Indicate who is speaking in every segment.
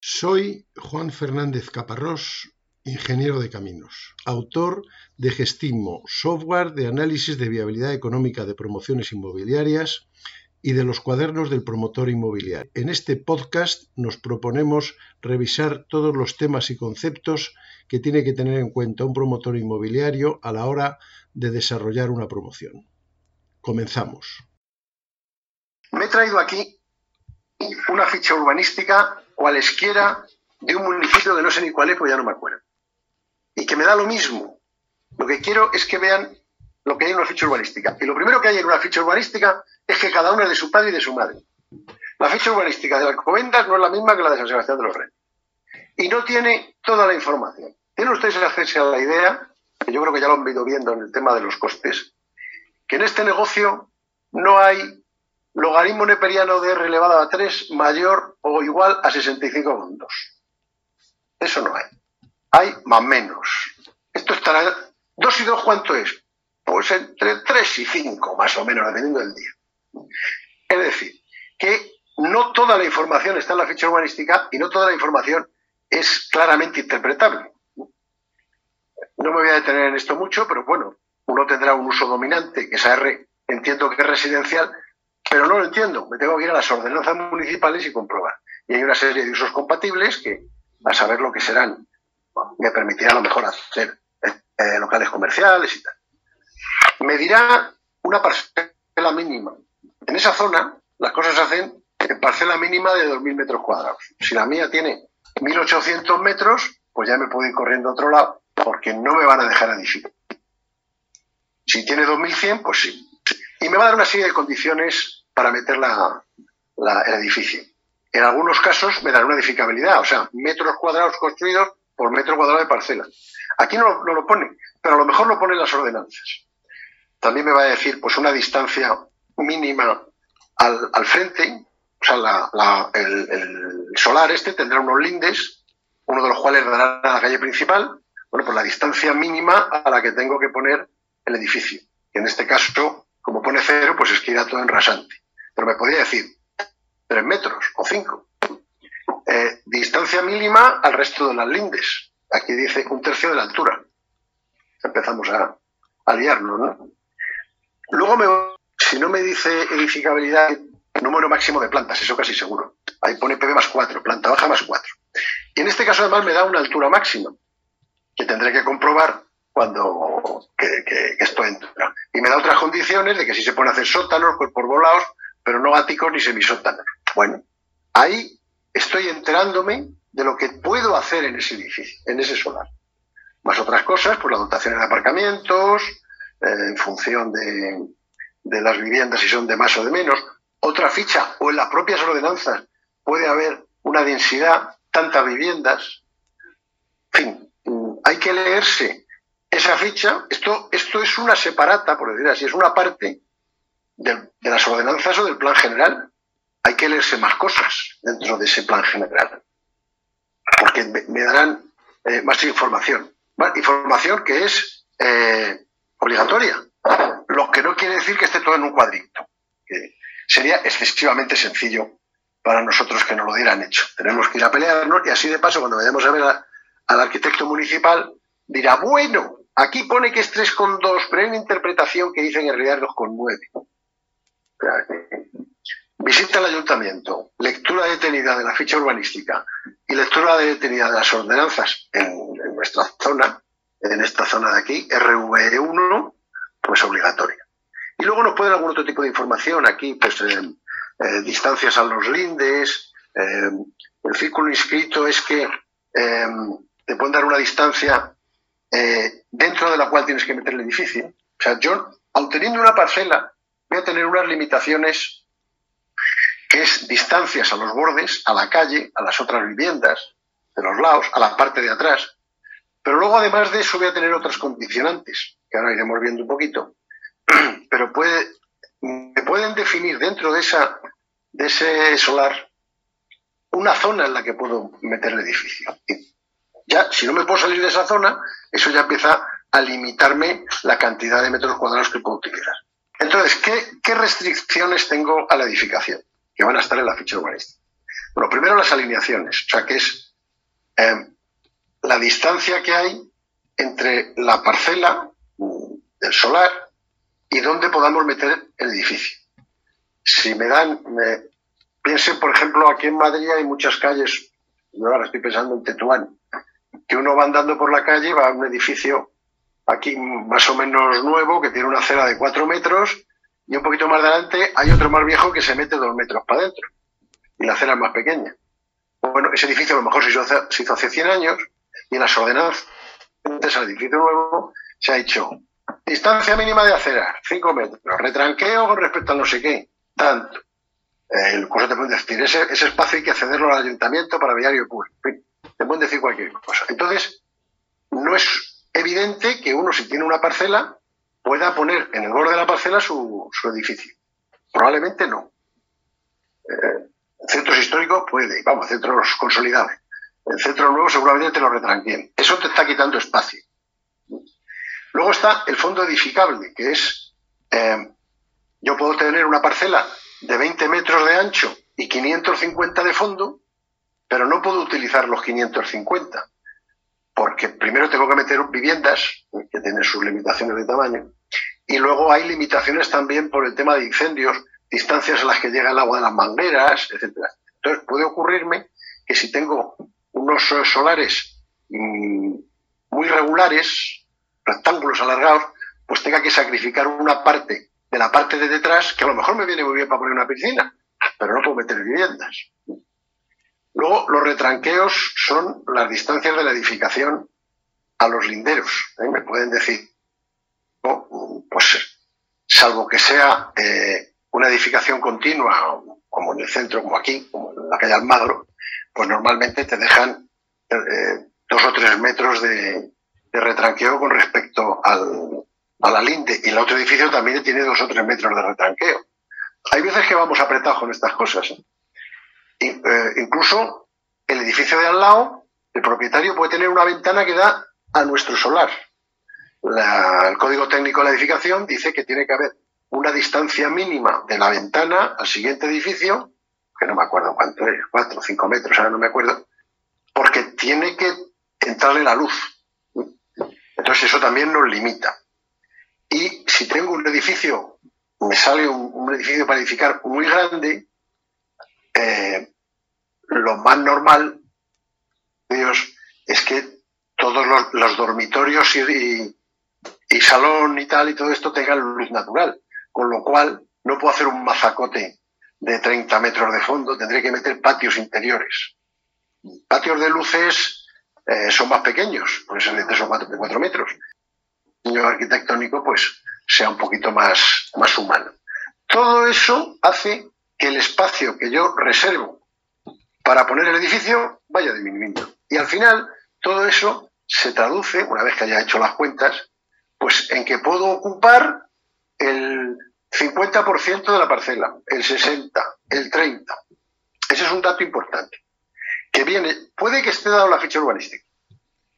Speaker 1: Soy Juan Fernández Caparrós, ingeniero de caminos, autor de Gestimo, software de análisis de viabilidad económica de promociones inmobiliarias y de los cuadernos del promotor inmobiliario. En este podcast nos proponemos revisar todos los temas y conceptos que tiene que tener en cuenta un promotor inmobiliario a la hora de desarrollar una promoción. Comenzamos.
Speaker 2: Me he traído aquí una ficha urbanística cualesquiera de un municipio que no sé ni cuál es, pues ya no me acuerdo. Y que me da lo mismo. Lo que quiero es que vean lo que hay en una ficha urbanística. Y lo primero que hay en una ficha urbanística es que cada uno es de su padre y de su madre. La ficha urbanística de Alcobendas no es la misma que la de San Sebastián de los Reyes. Y no tiene toda la información. Tienen ustedes hacerse a la idea, que yo creo que ya lo han ido viendo en el tema de los costes, que en este negocio no hay logaritmo neperiano de R elevado a 3 mayor o igual a 65,2. Eso no hay. Hay más menos. Esto estará... 2 y 2, ¿cuánto es? Pues entre 3 y 5, más o menos, dependiendo del día. Es decir, que no toda la información está en la ficha urbanística y no toda la información es claramente interpretable. No me voy a detener en esto mucho, pero bueno, uno tendrá un uso dominante, que esa R entiendo que es residencial, pero no lo entiendo. Me tengo que ir a las ordenanzas municipales y comprobar. Y hay una serie de usos compatibles que, a saber lo que serán, me permitirá a lo mejor hacer eh, locales comerciales y tal. Me dirá una parcela mínima. En esa zona las cosas se hacen en parcela mínima de 2.000 metros cuadrados. Si la mía tiene 1.800 metros, pues ya me puedo ir corriendo a otro lado porque no me van a dejar edificar. Si tiene 2.100, pues sí. Y me va a dar una serie de condiciones para meter el edificio. En algunos casos me dan una edificabilidad, o sea, metros cuadrados construidos por metro cuadrado de parcela. Aquí no, lo pone, pero a lo mejor lo ponen las ordenanzas. También me va a decir, pues, una distancia mínima al, frente, o sea, el, el, solar este tendrá unos lindes, uno de los cuales dará a la calle principal, bueno, pues la distancia mínima a la que tengo que poner el edificio. en este caso, como pone cero, pues es que irá todo en rasante pero me podría decir tres metros o cinco. Eh, distancia mínima al resto de las lindes. Aquí dice un tercio de la altura. Empezamos a, a liarnos, ¿no? Luego, me, si no me dice edificabilidad, número máximo de plantas, eso casi seguro. Ahí pone PB más 4, planta baja más 4. Y en este caso, además, me da una altura máxima, que tendré que comprobar cuando que, esto entra. Y me da otras condiciones de que si se pueden hacer sótanos, pues por volados, pero no áticos ni semisótanos. Bueno, ahí estoy enterándome de lo que puedo hacer en ese edificio, en ese solar. Más otras cosas, pues la dotación de aparcamientos, eh, en función de, de las viviendas si son de más o de menos. Otra ficha, o en las propias ordenanzas, puede haber una densidad, tantas viviendas. En fin, hay que leerse esa ficha. Esto, esto es una separata, por decir así, es una parte de, las ordenanzas o del plan general. Hay que leerse más cosas dentro de ese plan general, porque me, darán eh, más información. información que es eh, obligatoria, lo que no quiere decir que esté todo en un cuadrito. sería excesivamente sencillo para nosotros que nos lo dieran hecho. Tenemos que ir a pelearnos y así de paso, cuando vayamos a ver al arquitecto municipal, dirá, bueno, aquí pone que es 3,2, pero hay una interpretación que dice en realidad 2,9. Visita al ayuntamiento, lectura detenida de la ficha urbanística y lectura detenida de las ordenanzas en, nuestra zona, en esta zona de aquí, RV1, pues obligatoria. Y luego nos pueden algún otro tipo de información aquí, pues eh, eh, distancias a los lindes, eh, el círculo inscrito es que te pueden dar una distancia dentro de la cual tienes que meter el edificio. O sea, yo, aun teniendo una parcela, voy a tener unas limitaciones que es distancias a los bordes, a la calle, a las otras viviendas, de los lados, a la parte de atrás. Pero luego, además de eso, voy a tener otras condicionantes, que ahora iremos viendo un poquito. Pero puede, me pueden definir dentro de, esa, de ese solar una zona en la que puedo meter el edificio. Ya, si no me puedo salir de esa zona, eso ya empieza a limitarme la cantidad de metros cuadrados que puedo utilizar. Entonces, ¿qué, restricciones tengo a la edificación? Que van a estar en la ficha urbanística. Lo primero, las alineaciones, o sea, que es eh, la distancia que hay entre la parcela mm, del solar y donde podamos meter el edificio. Si me dan, me, piensen, por ejemplo, aquí en Madrid hay muchas calles, yo ahora estoy pensando en Tetuán, que uno va andando por la calle, va a un edificio aquí más o menos nuevo, que tiene una acera de cuatro metros, y un poquito más adelante hay otro más viejo que se mete dos metros para adentro, y la acera es más pequeña. Bueno, ese edificio a lo mejor se hizo, se hizo hace 100 años, y en las ordenanzas al edificio nuevo se ha hecho distancia mínima de acera, 5 metros, retranqueo con respecto a no sé qué, tanto. El curso te puede decir, ese, ese espacio hay que cederlo al ayuntamiento para viario público. Te pueden decir cualquier cosa. Entonces, no es evidente que uno, si tiene una parcela, pueda poner en el borde de la parcela su, edificio. Probablemente no. Eh, centros históricos puede, vamos, centros consolidados. El centro nuevo seguramente te lo retranqueen. Eso te está quitando espacio. Luego está el fondo edificable, que es, eh, yo puedo tener una parcela de 20 metros de ancho y 550 de fondo, pero no puedo utilizar los 550, porque primero tengo que meter viviendas, que tienen sus limitaciones de tamaño, y luego hay limitaciones también por el tema de incendios, distancias a las que llega el agua de las mangueras, etc. Entonces puede ocurrirme que si tengo unos solares mm, muy regulares, rectángulos alargados, pues tenga que sacrificar una parte de la parte de detrás, que a lo mejor me viene muy bien para poner una piscina, pero no puedo meter viviendas. Luego, los retranqueos son las distancias de la edificación a los linderos. ¿eh? Me pueden decir, pues salvo que sea eh, una edificación continua, como en el centro, como aquí, como en la calle Almagro, pues normalmente te dejan eh, dos o tres metros de retranqueo con respecto al, a la linde y el otro edificio también tiene dos o tres metros de retranqueo. Hay veces que vamos apretados con estas cosas. ¿Eh? Incluso el edificio de al lado, el propietario puede tener una ventana que da a nuestro solar. el código técnico de la edificación dice que tiene que haber una distancia mínima de la ventana al siguiente edificio, que no me acuerdo cuánto es, cuatro o cinco metros, ahora no me acuerdo, porque tiene que entrarle la luz. Entonces eso también nos limita. Y si tengo un edificio, me sale un, edificio para edificar muy grande, eh, lo más normal, Dios, es que todos los, dormitorios y, salón y tal y todo esto tengan luz natural. Con lo cual, no puedo hacer un mazacote de 30 metros de fondo, tendré que meter patios interiores. Patios de luces eh, son más pequeños, pueden ser de 3 o 4, de 4 metros arquitectónico pues sea un poquito más humano. Todo eso hace que el espacio que yo reservo para poner el edificio vaya disminuyendo. Y al final todo eso se traduce, una vez que haya hecho las cuentas, pues en que puedo ocupar el 50% de la parcela, el 60%, el 30%. Ese es un dato importante. Que viene, puede que esté dado la ficha urbanística,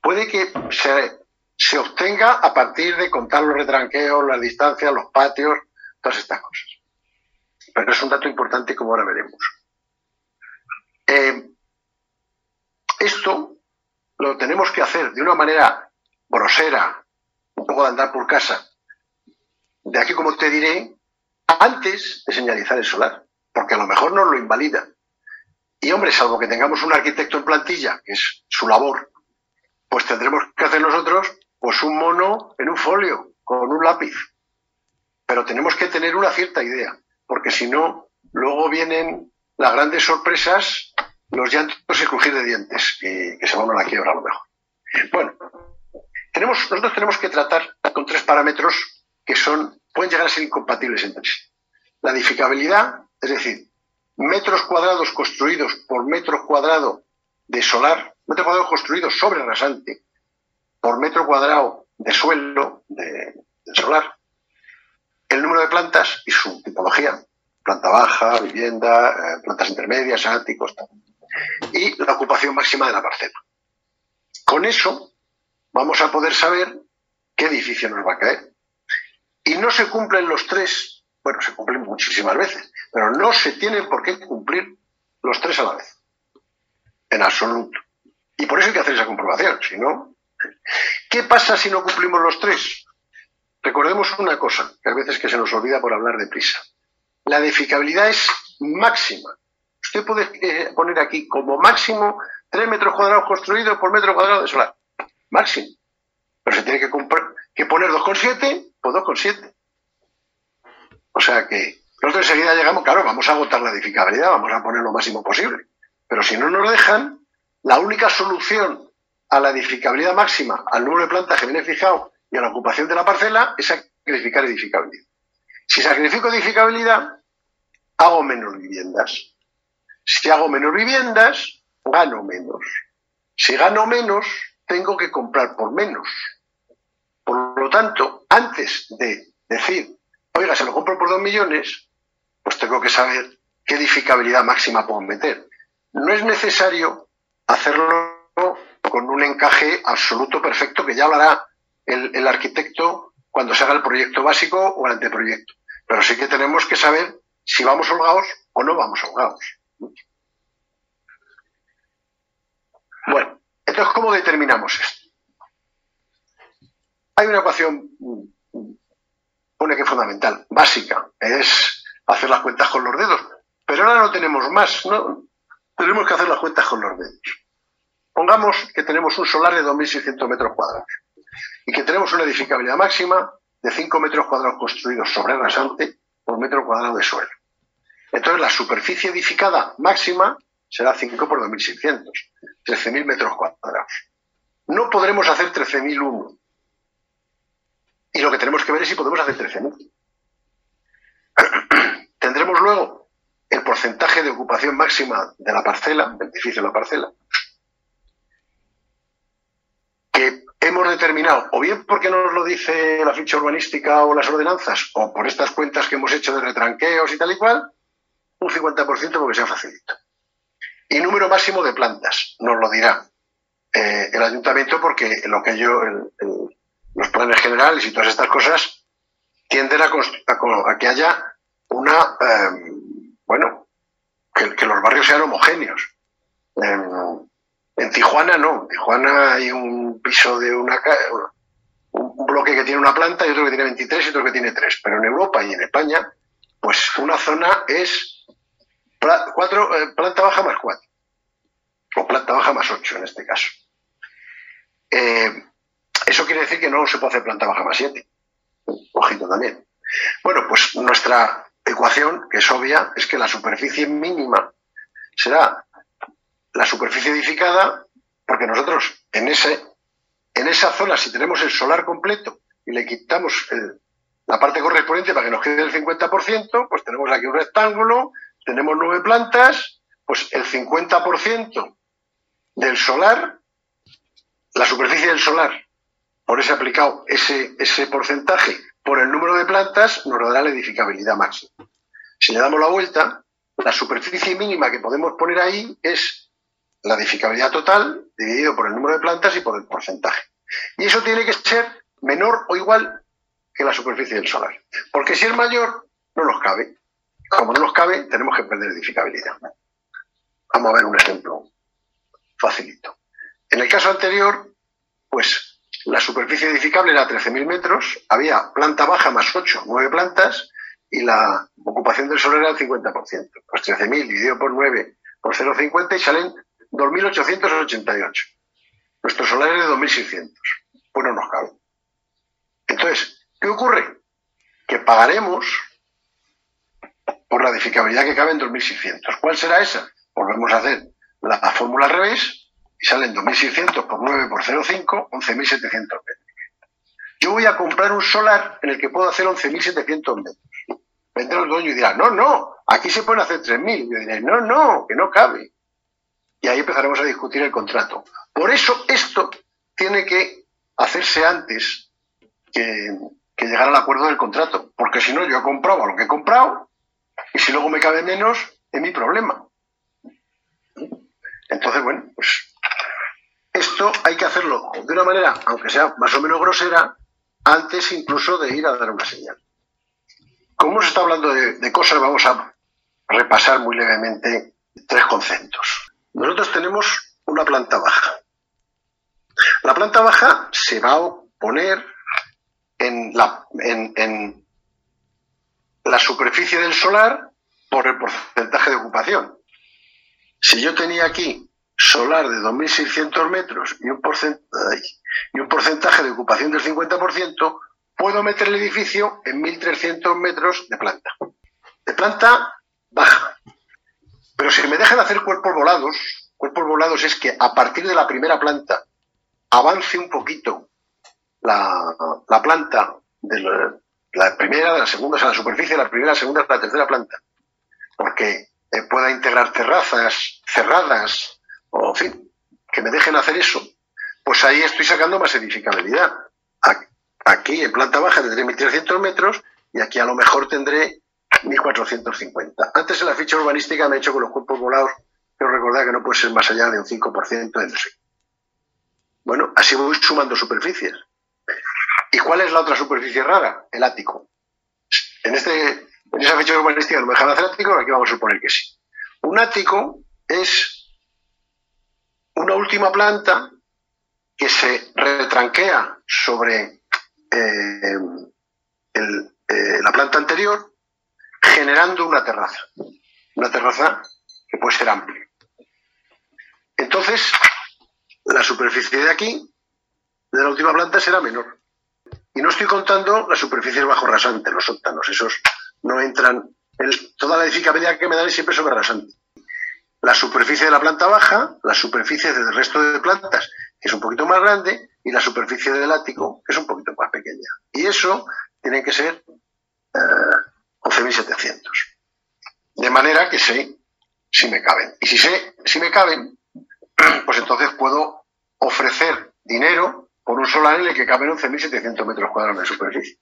Speaker 2: puede que se se obtenga a partir de contar los retranqueos, las distancias, los patios, todas estas cosas. Pero es un dato importante como ahora veremos. Eh, esto lo tenemos que hacer de una manera grosera, un poco de andar por casa. De aquí, como te diré, antes de señalizar el solar, porque a lo mejor nos lo invalida. Y hombre, salvo que tengamos un arquitecto en plantilla, que es su labor, pues tendremos que hacer nosotros pues un mono en un folio, con un lápiz. Pero tenemos que tener una cierta idea, porque si no, luego vienen las grandes sorpresas, los llantos y crujir de dientes, y que se van a la quiebra a lo mejor. Bueno, nosotros tenemos que tratar con tres parámetros que son, pueden llegar a ser incompatibles entre sí. La edificabilidad, es decir, metros cuadrados construidos por metro cuadrado de solar, metro cuadrado construido sobre rasante, por metro cuadrado de suelo de, solar, el número de plantas y su tipología, planta baja, vivienda, eh, plantas intermedias, áticos, y la ocupación máxima de la parcela. Con eso vamos a poder saber qué edificio nos va a caer. Y no se cumplen los tres, bueno, se cumplen muchísimas veces, pero no se tienen por qué cumplir los tres a la vez. en absoluto. Y por eso hay que hacer esa comprobación, si no. ¿Qué pasa si no cumplimos los tres? Recordemos una cosa, que a veces que se nos olvida por hablar de prisa. La edificabilidad es máxima. Usted puede eh, poner aquí como máximo 3 metros cuadrados construidos por metro cuadrado de solar. Máximo. Pero se tiene que, que poner 2,7 por 2,7. O sea que nosotros enseguida llegamos, claro, vamos a agotar la edificabilidad, vamos a poner lo máximo posible. Pero si no nos dejan, la única solución a la edificabilidad máxima, al número de plantas que viene fijado y a la ocupación de la parcela es sacrificar edificabilidad. Si sacrifico edificabilidad, hago menos viviendas. Si hago menos viviendas, gano menos. Si gano menos, tengo que comprar por menos. Por lo tanto, antes de decir, oiga, se lo compro por dos millones, pues tengo que saber qué edificabilidad máxima puedo meter. No es necesario hacerlo con un encaje absoluto perfecto que ya hablará el, arquitecto cuando se haga el proyecto básico o el anteproyecto. Pero sí que tenemos que saber si vamos holgados o no vamos holgados. Bueno, entonces, ¿cómo determinamos esto? Hay una ecuación, una que es fundamental, básica, es hacer las cuentas con los dedos, pero ahora no tenemos más, ¿no? Tenemos que hacer las cuentas con los dedos. Pongamos que tenemos un solar de 2.600 metros cuadrados y que tenemos una edificabilidad máxima de 5 metros cuadrados construidos sobre rasante por metro cuadrado de suelo. Entonces la superficie edificada máxima será 5 por 2.600, 13.000 metros cuadrados. No podremos hacer 13.001. Y lo que tenemos que ver es si podemos hacer 13.000. Tendremos luego el porcentaje de ocupación máxima de la parcela, del edificio de la parcela, que hemos determinado, o bien porque nos lo dice la ficha urbanística o las ordenanzas, o por estas cuentas que hemos hecho de retranqueos y tal y cual, un 50% porque sea facilito. Y número máximo de plantas, nos lo dirá eh, el ayuntamiento porque lo que yo, los planes generales y todas estas cosas tienden a, que haya una, em, bueno, que, los barrios sean homogéneos. En, Tijuana no, en Tijuana hay un piso de una un bloque que tiene una planta y otro que tiene 23 y otro que tiene 3. Pero en Europa y en España, pues una zona es cuatro, eh, planta baja más cuatro. O planta baja más ocho en este caso. Eh, eso quiere decir que no se puede hacer planta baja más siete. Ojito también. Bueno, pues nuestra ecuación, que es obvia, es que la superficie mínima será la superficie edificada, porque nosotros en, ese, en esa zona, si tenemos el solar completo y le quitamos la parte correspondiente para que nos quede el 50%, pues tenemos aquí un rectángulo tenemos nueve plantas, pues el 50% del solar, la superficie del solar, por ese aplicado ese, ese porcentaje por el número de plantas, nos dará la edificabilidad máxima. Si le damos la vuelta, la superficie mínima que podemos poner ahí es la edificabilidad total dividido por el número de plantas y por el porcentaje. Y eso tiene que ser menor o igual que la superficie del solar. Porque si es mayor, no nos cabe. Como no nos cabe, tenemos que perder edificabilidad. Vamos a ver un ejemplo facilito. En el caso anterior, pues la superficie edificable era 13.000 metros, había planta baja más 8, 9 plantas, y la ocupación del suelo era el 50%. Pues 13.000 dividido por 9 por 0,50 y salen 2.888. Nuestro solar es de 2.600. Pues no nos cabe. Entonces, ¿qué ocurre? Que pagaremos por la edificabilidad que cabe en 2600. ¿Cuál será esa? Volvemos a hacer la, fórmula al revés y salen 2600 por 9 por 0,5, 11.700 metros. Yo voy a comprar un solar en el que puedo hacer 11.700 metros. Vendrá el dueño y dirá, no, no, aquí se pueden hacer 3.000. Yo diré, no, no, que no cabe. Y ahí empezaremos a discutir el contrato. Por eso esto tiene que hacerse antes que, que llegar al acuerdo del contrato. Porque si no, yo he comprado lo que he comprado y si luego me cabe menos, es mi problema. Entonces, bueno, pues esto hay que hacerlo de una manera, aunque sea más o menos grosera, antes incluso de ir a dar una señal. Como hemos estado hablando de, cosas, vamos a repasar muy levemente tres conceptos. Nosotros tenemos una planta baja. La planta baja se va a poner en la, en la superficie del solar por el porcentaje de ocupación. Si yo tenía aquí solar de 2.600 metros y un, porcentaje, y un porcentaje de ocupación del 50%, puedo meter el edificio en 1.300 metros de planta. De planta baja. Pero si me dejan hacer cuerpos volados, cuerpos volados es que a partir de la primera planta avance un poquito la, planta de la, primera, de la segunda, o sea, la superficie de la primera, la segunda, la tercera planta. Porque eh, pueda integrar terrazas cerradas, o en fin, que me dejen hacer eso, pues ahí estoy sacando más edificabilidad. Aquí en planta baja tendré 1.300 metros y aquí a lo mejor tendré 1.450. Antes en la ficha urbanística me he hecho con los cuerpos volados, pero recordad que no puede ser más allá de un 5% de no. Bueno, así voy sumando superficies. ¿Y cuál es la otra superficie rara? El ático. En este en esa fecha urbanística no me dejan hacer ático, aquí vamos a suponer que sí. Un ático es una última planta que se retranquea sobre eh, eh, la planta anterior, generando una terraza. Una terraza que puede ser amplia. Entonces, la superficie de aquí, de la última planta, será menor. Y no estoy contando las superficies bajo rasante, los sótanos, esos no entran. toda la edificabilidad que me dan es siempre sobre rasante. La superficie de la planta baja, la superficie del resto de plantas, que es un poquito más grande, y la superficie del ático, que es un poquito más pequeña. Y eso tiene que ser 11.700. Eh, de manera que sé si me caben. Y si sé si me caben, pues entonces puedo ofrecer dinero por un solar en el que caben 11.700 metros cuadrados de superficie.